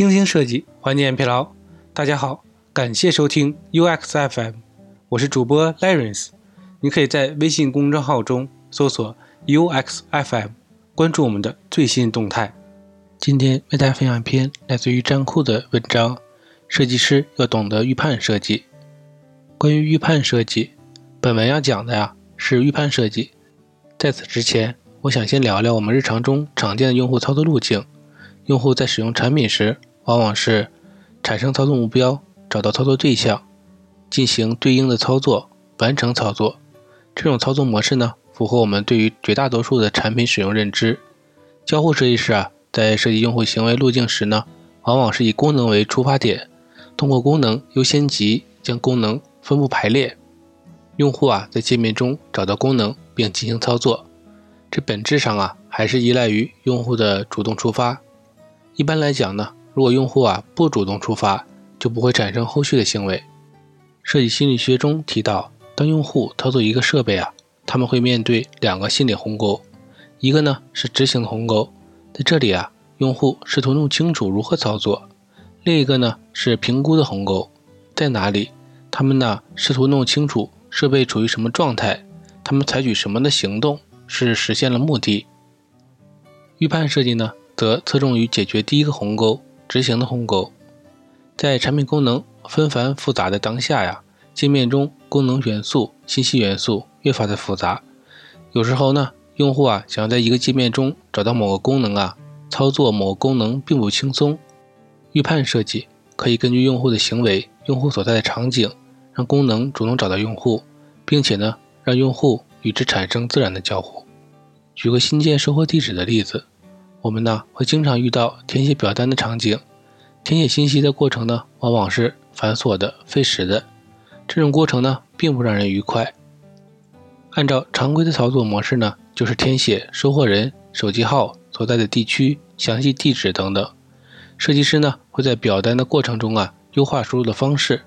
精心设计，缓解疲劳。大家好，感谢收听 UX FM，我是主播 l a r e n c e。你可以在微信公众号中搜索 UX FM，关注我们的最新动态。今天为大家分享一篇来自于站酷的文章：设计师要懂得预判设计。关于预判设计，本文要讲的呀是预判设计。在此之前，我想先聊聊我们日常中常见的用户操作路径。用户在使用产品时，往往是产生操作目标、找到操作对象、进行对应的操作、完成操作。这种操作模式呢，符合我们对于绝大多数的产品使用认知。交互设计师啊，在设计用户行为路径时呢，往往是以功能为出发点，通过功能优先级将功能分布排列。用户啊，在界面中找到功能并进行操作。这本质上啊，还是依赖于用户的主动出发。一般来讲呢，如果用户啊不主动出发，就不会产生后续的行为。设计心理学中提到，当用户操作一个设备啊，他们会面对两个心理鸿沟，一个呢是执行的鸿沟，在这里啊，用户试图弄清楚如何操作；另一个呢是评估的鸿沟，在哪里？他们呢试图弄清楚设备处于什么状态，他们采取什么的行动。是实现了目的。预判设计呢，则侧重于解决第一个鸿沟——执行的鸿沟。在产品功能纷繁复杂的当下呀，界面中功能元素、信息元素越发的复杂。有时候呢，用户啊想要在一个界面中找到某个功能啊，操作某个功能并不轻松。预判设计可以根据用户的行为、用户所在的场景，让功能主动找到用户，并且呢，让用户。与之产生自然的交互。举个新建收货地址的例子，我们呢会经常遇到填写表单的场景，填写信息的过程呢往往是繁琐的、费时的，这种过程呢并不让人愉快。按照常规的操作模式呢，就是填写收货人手机号、所在的地区、详细地址等等。设计师呢会在表单的过程中啊优化输入的方式，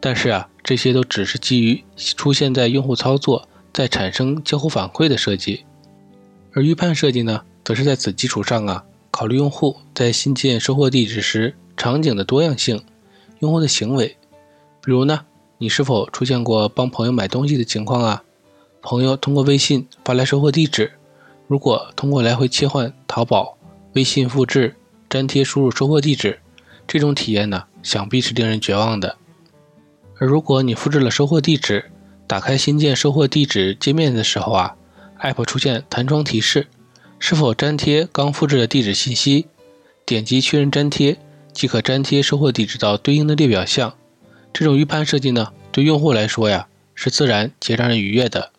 但是啊这些都只是基于出现在用户操作。在产生交互反馈的设计，而预判设计呢，则是在此基础上啊，考虑用户在新建收货地址时场景的多样性，用户的行为，比如呢，你是否出现过帮朋友买东西的情况啊？朋友通过微信发来收货地址，如果通过来回切换淘宝、微信复制、粘贴输入收货地址，这种体验呢，想必是令人绝望的。而如果你复制了收货地址，打开新建收货地址界面的时候啊，App 出现弹窗提示，是否粘贴刚复制的地址信息？点击确认粘贴，即可粘贴收货地址到对应的列表项。这种预判设计呢，对用户来说呀，是自然且让人愉悦的。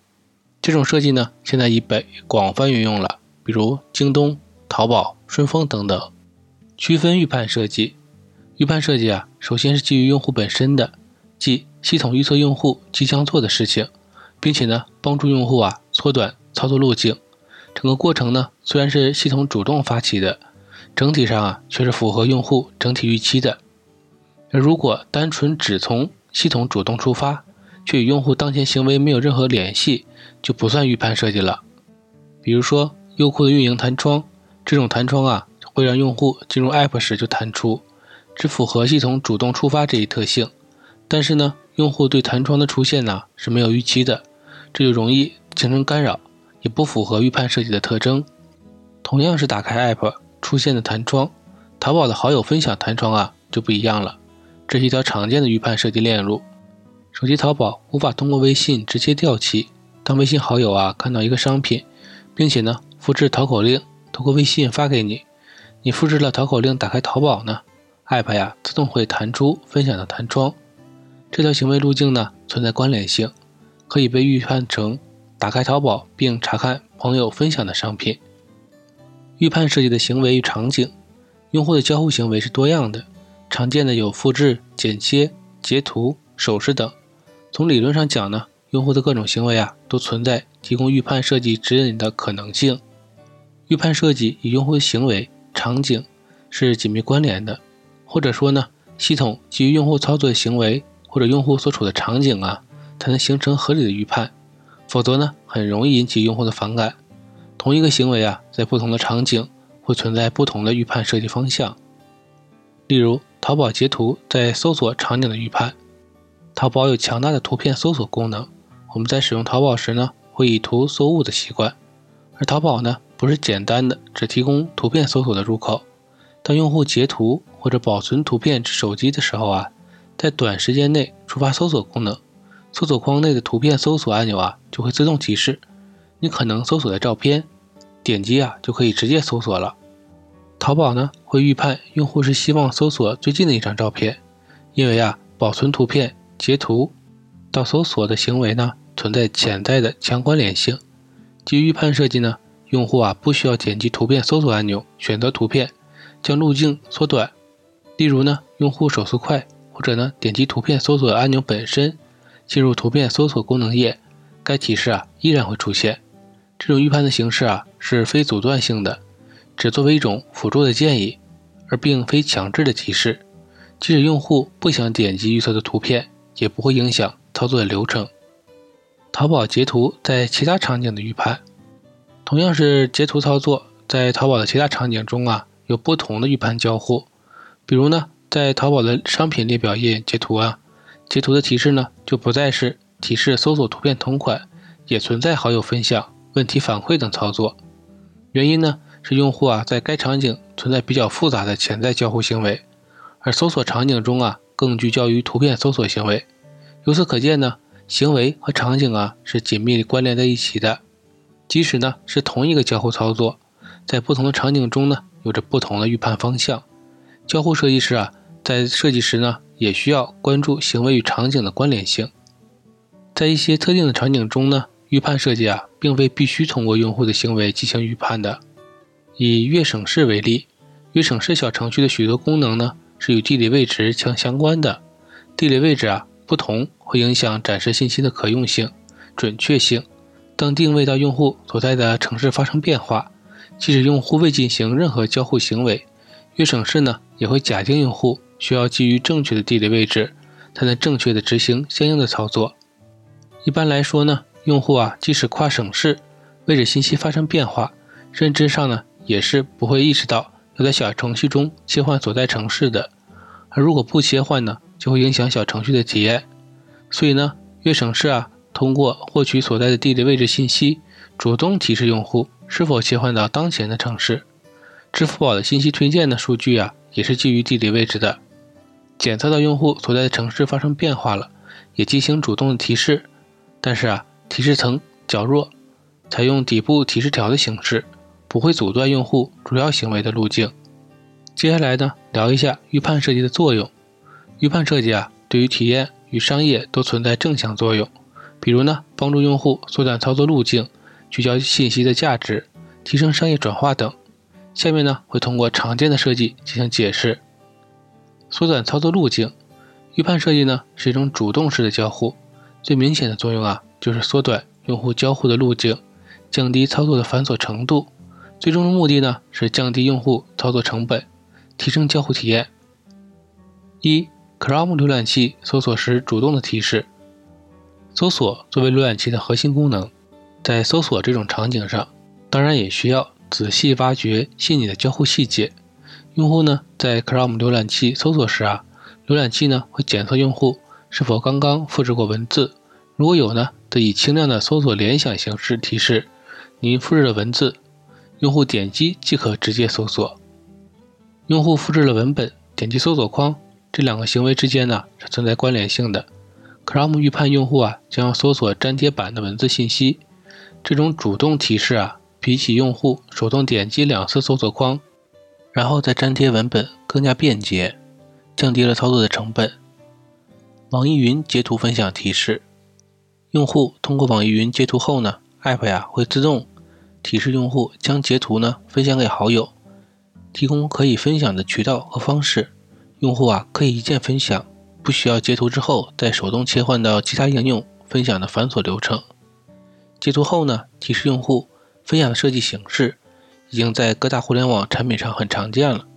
这种设计呢，现在已被广泛运用了，比如京东、淘宝、顺丰等等。区分预判设计，预判设计啊，首先是基于用户本身的，即。系统预测用户即将做的事情，并且呢，帮助用户啊缩短操作路径。整个过程呢，虽然是系统主动发起的，整体上啊却是符合用户整体预期的。那如果单纯只从系统主动出发，却与用户当前行为没有任何联系，就不算预判设计了。比如说优酷的运营弹窗，这种弹窗啊会让用户进入 App 时就弹出，只符合系统主动出发这一特性。但是呢。用户对弹窗的出现呢是没有预期的，这就容易形成干扰，也不符合预判设计的特征。同样是打开 App 出现的弹窗，淘宝的好友分享弹窗啊就不一样了。这是一条常见的预判设计链路。手机淘宝无法通过微信直接调起，当微信好友啊看到一个商品，并且呢复制淘口令，通过微信发给你，你复制了淘口令，打开淘宝呢，App 呀自动会弹出分享的弹窗。这条行为路径呢存在关联性，可以被预判成打开淘宝并查看朋友分享的商品。预判设计的行为与场景，用户的交互行为是多样的，常见的有复制、剪切、截图、手势等。从理论上讲呢，用户的各种行为啊都存在提供预判设计指引的可能性。预判设计与用户的行为、场景是紧密关联的，或者说呢，系统基于用户操作的行为。或者用户所处的场景啊，才能形成合理的预判，否则呢，很容易引起用户的反感。同一个行为啊，在不同的场景会存在不同的预判设计方向。例如，淘宝截图在搜索场景的预判。淘宝有强大的图片搜索功能，我们在使用淘宝时呢，会以图搜物的习惯。而淘宝呢，不是简单的只提供图片搜索的入口。当用户截图或者保存图片至手机的时候啊，在短时间内触发搜索功能，搜索框内的图片搜索按钮啊就会自动提示你可能搜索的照片，点击啊就可以直接搜索了。淘宝呢会预判用户是希望搜索最近的一张照片，因为啊保存图片截图到搜索的行为呢存在潜在的强关联性。基于预判设计呢，用户啊不需要点击图片搜索按钮选择图片。将路径缩短，例如呢，用户手速快，或者呢，点击图片搜索按钮本身，进入图片搜索功能页，该提示啊依然会出现。这种预判的形式啊是非阻断性的，只作为一种辅助的建议，而并非强制的提示。即使用户不想点击预测的图片，也不会影响操作的流程。淘宝截图在其他场景的预判，同样是截图操作，在淘宝的其他场景中啊。有不同的预判交互，比如呢，在淘宝的商品列表页截图啊，截图的提示呢就不再是提示搜索图片同款，也存在好友分享、问题反馈等操作。原因呢是用户啊在该场景存在比较复杂的潜在交互行为，而搜索场景中啊更聚焦于图片搜索行为。由此可见呢，行为和场景啊是紧密关联在一起的，即使呢是同一个交互操作，在不同的场景中呢。有着不同的预判方向，交互设计师啊，在设计时呢，也需要关注行为与场景的关联性。在一些特定的场景中呢，预判设计啊，并非必须通过用户的行为进行预判的。以月省市为例，月省市小程序的许多功能呢，是与地理位置相相关的。地理位置啊不同，会影响展示信息的可用性、准确性。当定位到用户所在的城市发生变化。即使用户未进行任何交互行为，月省市呢也会假定用户需要基于正确的地理位置，才能正确的执行相应的操作。一般来说呢，用户啊即使跨省市，位置信息发生变化，认知上呢也是不会意识到要在小程序中切换所在城市的。而如果不切换呢，就会影响小程序的体验。所以呢，越省事啊通过获取所在的地理位置信息，主动提示用户。是否切换到当前的城市？支付宝的信息推荐的数据啊，也是基于地理位置的。检测到用户所在的城市发生变化了，也进行主动的提示。但是啊，提示层较弱，采用底部提示条的形式，不会阻断用户主要行为的路径。接下来呢，聊一下预判设计的作用。预判设计啊，对于体验与商业都存在正向作用。比如呢，帮助用户缩短操作路径。聚焦信息的价值，提升商业转化等。下面呢会通过常见的设计进行解释。缩短操作路径，预判设计呢是一种主动式的交互，最明显的作用啊就是缩短用户交互的路径，降低操作的繁琐程度。最终的目的呢是降低用户操作成本，提升交互体验。一，Chrome 浏览器搜索时主动的提示。搜索作为浏览器的核心功能。在搜索这种场景上，当然也需要仔细挖掘细腻的交互细节。用户呢，在 Chrome 浏览器搜索时啊，浏览器呢会检测用户是否刚刚复制过文字，如果有呢，则以轻量的搜索联想形式提示您复制了文字，用户点击即可直接搜索。用户复制了文本，点击搜索框，这两个行为之间呢是存在关联性的。Chrome 预判用户啊将要搜索粘贴板的文字信息。这种主动提示啊，比起用户手动点击两次搜索框，然后再粘贴文本更加便捷，降低了操作的成本。网易云截图分享提示：用户通过网易云截图后呢，App 呀会自动提示用户将截图呢分享给好友，提供可以分享的渠道和方式。用户啊可以一键分享，不需要截图之后再手动切换到其他应用分享的繁琐流程。截图后呢，提示用户分享的设计形式已经在各大互联网产品上很常见了，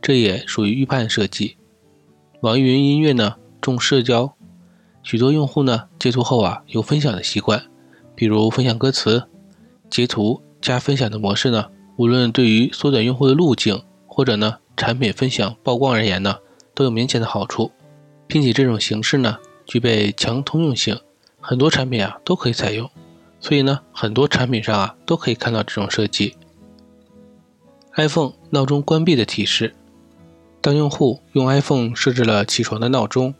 这也属于预判设计。网易云音乐呢重社交，许多用户呢截图后啊有分享的习惯，比如分享歌词。截图加分享的模式呢，无论对于缩短用户的路径，或者呢产品分享曝光而言呢，都有明显的好处，并且这种形式呢具备强通用性，很多产品啊都可以采用，所以呢很多产品上啊都可以看到这种设计。iPhone 闹钟关闭的提示：当用户用 iPhone 设置了起床的闹钟，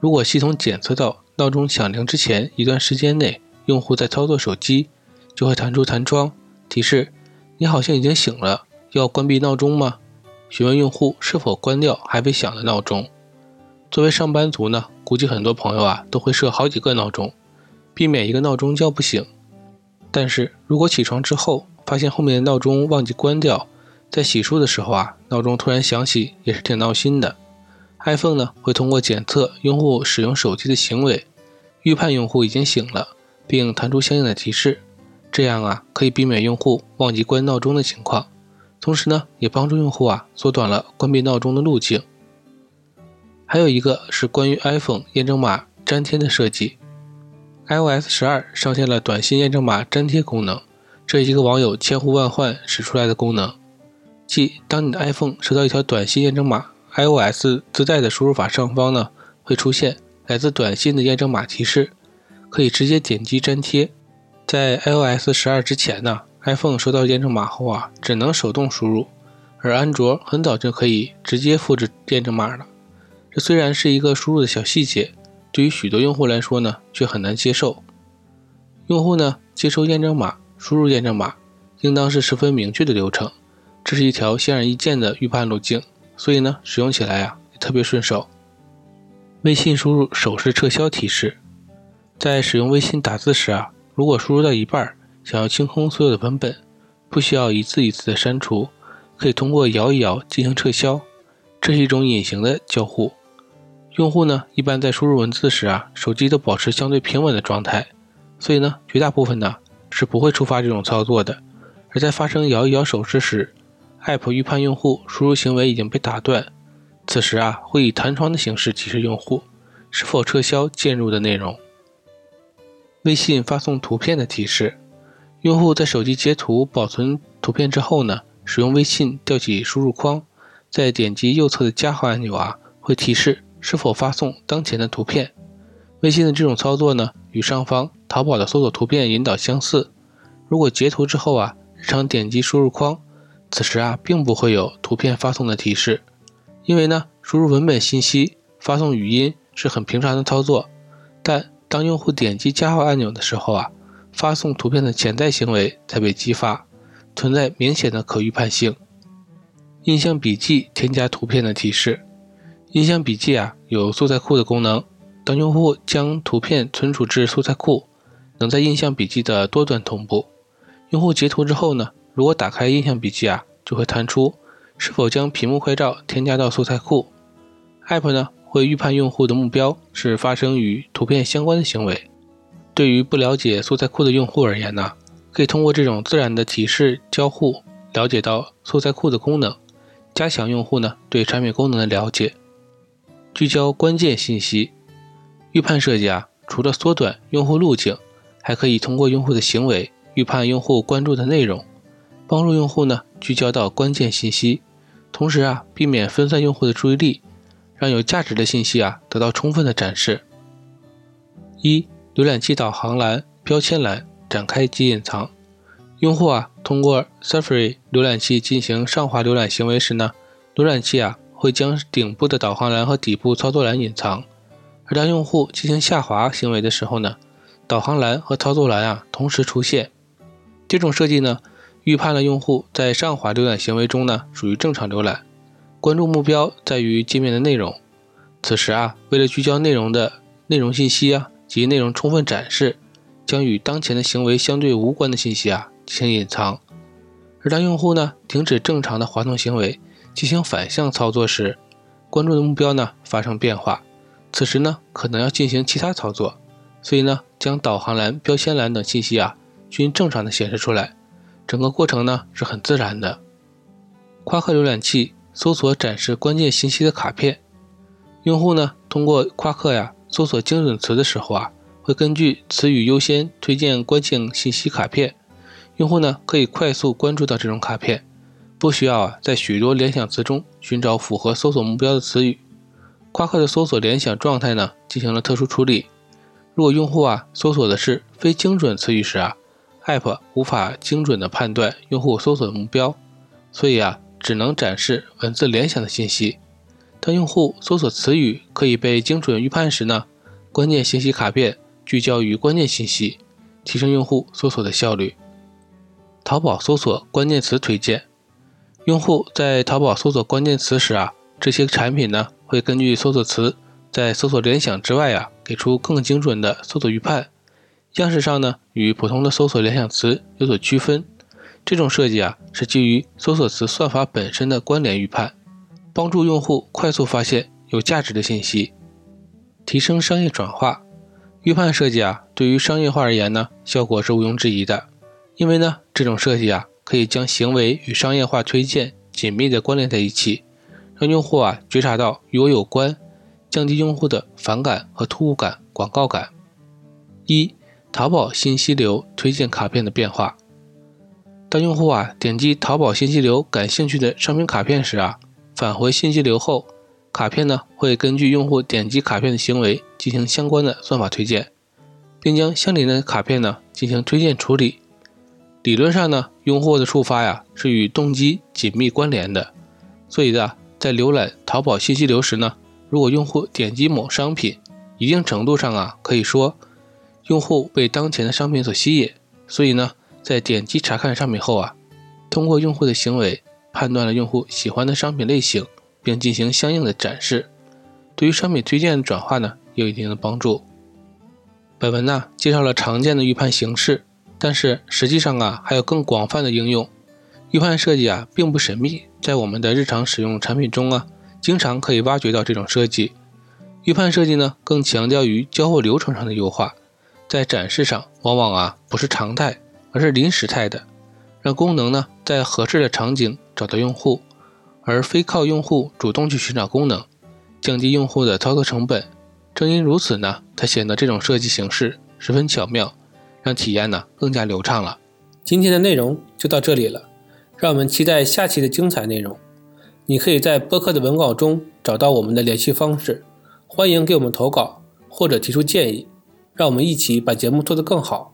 如果系统检测到闹钟响铃之前一段时间内用户在操作手机，就会弹出弹窗提示：“你好像已经醒了，要关闭闹钟吗？”询问用户是否关掉还未响的闹钟。作为上班族呢，估计很多朋友啊都会设好几个闹钟，避免一个闹钟叫不醒。但是如果起床之后发现后面的闹钟忘记关掉，在洗漱的时候啊，闹钟突然响起，也是挺闹心的。iPhone 呢会通过检测用户使用手机的行为，预判用户已经醒了，并弹出相应的提示。这样啊，可以避免用户忘记关闹钟的情况，同时呢，也帮助用户啊缩短了关闭闹钟的路径。还有一个是关于 iPhone 验证码粘贴的设计，iOS 十二上线了短信验证码粘贴功能，这一个网友千呼万唤使出来的功能。即当你的 iPhone 收到一条短信验证码，iOS 自带的输入法上方呢会出现来自短信的验证码提示，可以直接点击粘贴。在 iOS 十二之前呢，iPhone 收到验证码后啊只能手动输入，而安卓很早就可以直接复制验证码了。这虽然是一个输入的小细节，对于许多用户来说呢却很难接受。用户呢接收验证码、输入验证码，应当是十分明确的流程。这是一条显而易见的预判路径，所以呢，使用起来啊也特别顺手。微信输入手势撤销提示，在使用微信打字时啊，如果输入到一半，想要清空所有的文本，不需要一字一字的删除，可以通过摇一摇进行撤销。这是一种隐形的交互。用户呢，一般在输入文字时啊，手机都保持相对平稳的状态，所以呢，绝大部分呢是不会触发这种操作的。而在发生摇一摇手势时，App 预判用户输入行为已经被打断，此时啊会以弹窗的形式提示用户是否撤销键入的内容。微信发送图片的提示，用户在手机截图保存图片之后呢，使用微信调起输入框，再点击右侧的加号按钮啊，会提示是否发送当前的图片。微信的这种操作呢，与上方淘宝的搜索图片引导相似。如果截图之后啊，日常点击输入框。此时啊，并不会有图片发送的提示，因为呢，输入文本信息、发送语音是很平常的操作。但当用户点击加号按钮的时候啊，发送图片的潜在行为才被激发，存在明显的可预判性。印象笔记添加图片的提示，印象笔记啊有素材库的功能，当用户将图片存储至素材库，能在印象笔记的多端同步。用户截图之后呢？如果打开印象笔记啊，就会弹出是否将屏幕快照添加到素材库。App 呢会预判用户的目标是发生与图片相关的行为。对于不了解素材库的用户而言呢，可以通过这种自然的提示交互，了解到素材库的功能，加强用户呢对产品功能的了解。聚焦关键信息，预判设计啊，除了缩短用户路径，还可以通过用户的行为预判用户关注的内容。帮助用户呢聚焦到关键信息，同时啊避免分散用户的注意力，让有价值的信息啊得到充分的展示。一、浏览器导航栏、标签栏展开及隐藏。用户啊通过 Safari 浏览器进行上滑浏览行为时呢，浏览器啊会将顶部的导航栏和底部操作栏隐藏，而当用户进行下滑行为的时候呢，导航栏和操作栏啊同时出现。这种设计呢。预判了用户在上滑浏览行为中呢，属于正常浏览，关注目标在于界面的内容。此时啊，为了聚焦内容的内容信息啊及内容充分展示，将与当前的行为相对无关的信息啊进行隐藏。而当用户呢停止正常的滑动行为，进行反向操作时，关注的目标呢发生变化，此时呢可能要进行其他操作，所以呢将导航栏、标签栏等信息啊均正常的显示出来。整个过程呢是很自然的。夸克浏览器搜索展示关键信息的卡片，用户呢通过夸克呀搜索精准词的时候啊，会根据词语优先推荐关键信息卡片。用户呢可以快速关注到这种卡片，不需要啊在许多联想词中寻找符合搜索目标的词语。夸克的搜索联想状态呢进行了特殊处理。如果用户啊搜索的是非精准词语时啊，App 无法精准的判断用户搜索的目标，所以啊只能展示文字联想的信息。当用户搜索词语可以被精准预判时呢，关键信息卡片聚焦于关键信息，提升用户搜索的效率。淘宝搜索关键词推荐，用户在淘宝搜索关键词时啊，这些产品呢会根据搜索词在搜索联想之外啊，给出更精准的搜索预判。样式上呢与普通的搜索联想词有所区分。这种设计啊是基于搜索词算法本身的关联预判，帮助用户快速发现有价值的信息，提升商业转化。预判设计啊对于商业化而言呢，效果是毋庸置疑的。因为呢，这种设计啊，可以将行为与商业化推荐紧密的关联在一起，让用户啊觉察到与我有关，降低用户的反感和突兀感、广告感。一、淘宝信息流推荐卡片的变化。当用户啊点击淘宝信息流感兴趣的商品卡片时啊，返回信息流后，卡片呢会根据用户点击卡片的行为进行相关的算法推荐，并将相邻的卡片呢进行推荐处理。理论上呢，用户的触发呀是与动机紧密关联的，所以呢，在浏览淘宝信息流时呢，如果用户点击某商品，一定程度上啊可以说，用户被当前的商品所吸引，所以呢，在点击查看商品后啊，通过用户的行为判断了用户喜欢的商品类型，并进行相应的展示，对于商品推荐的转化呢有一定的帮助。本文呢介绍了常见的预判形式。但是实际上啊，还有更广泛的应用。预判设计啊，并不神秘，在我们的日常使用产品中啊，经常可以挖掘到这种设计。预判设计呢，更强调于交互流程上的优化，在展示上往往啊不是常态，而是临时态的，让功能呢在合适的场景找到用户，而非靠用户主动去寻找功能，降低用户的操作成本。正因如此呢，它显得这种设计形式十分巧妙。让体验呢更加流畅了。今天的内容就到这里了，让我们期待下期的精彩内容。你可以在播客的文稿中找到我们的联系方式，欢迎给我们投稿或者提出建议，让我们一起把节目做得更好。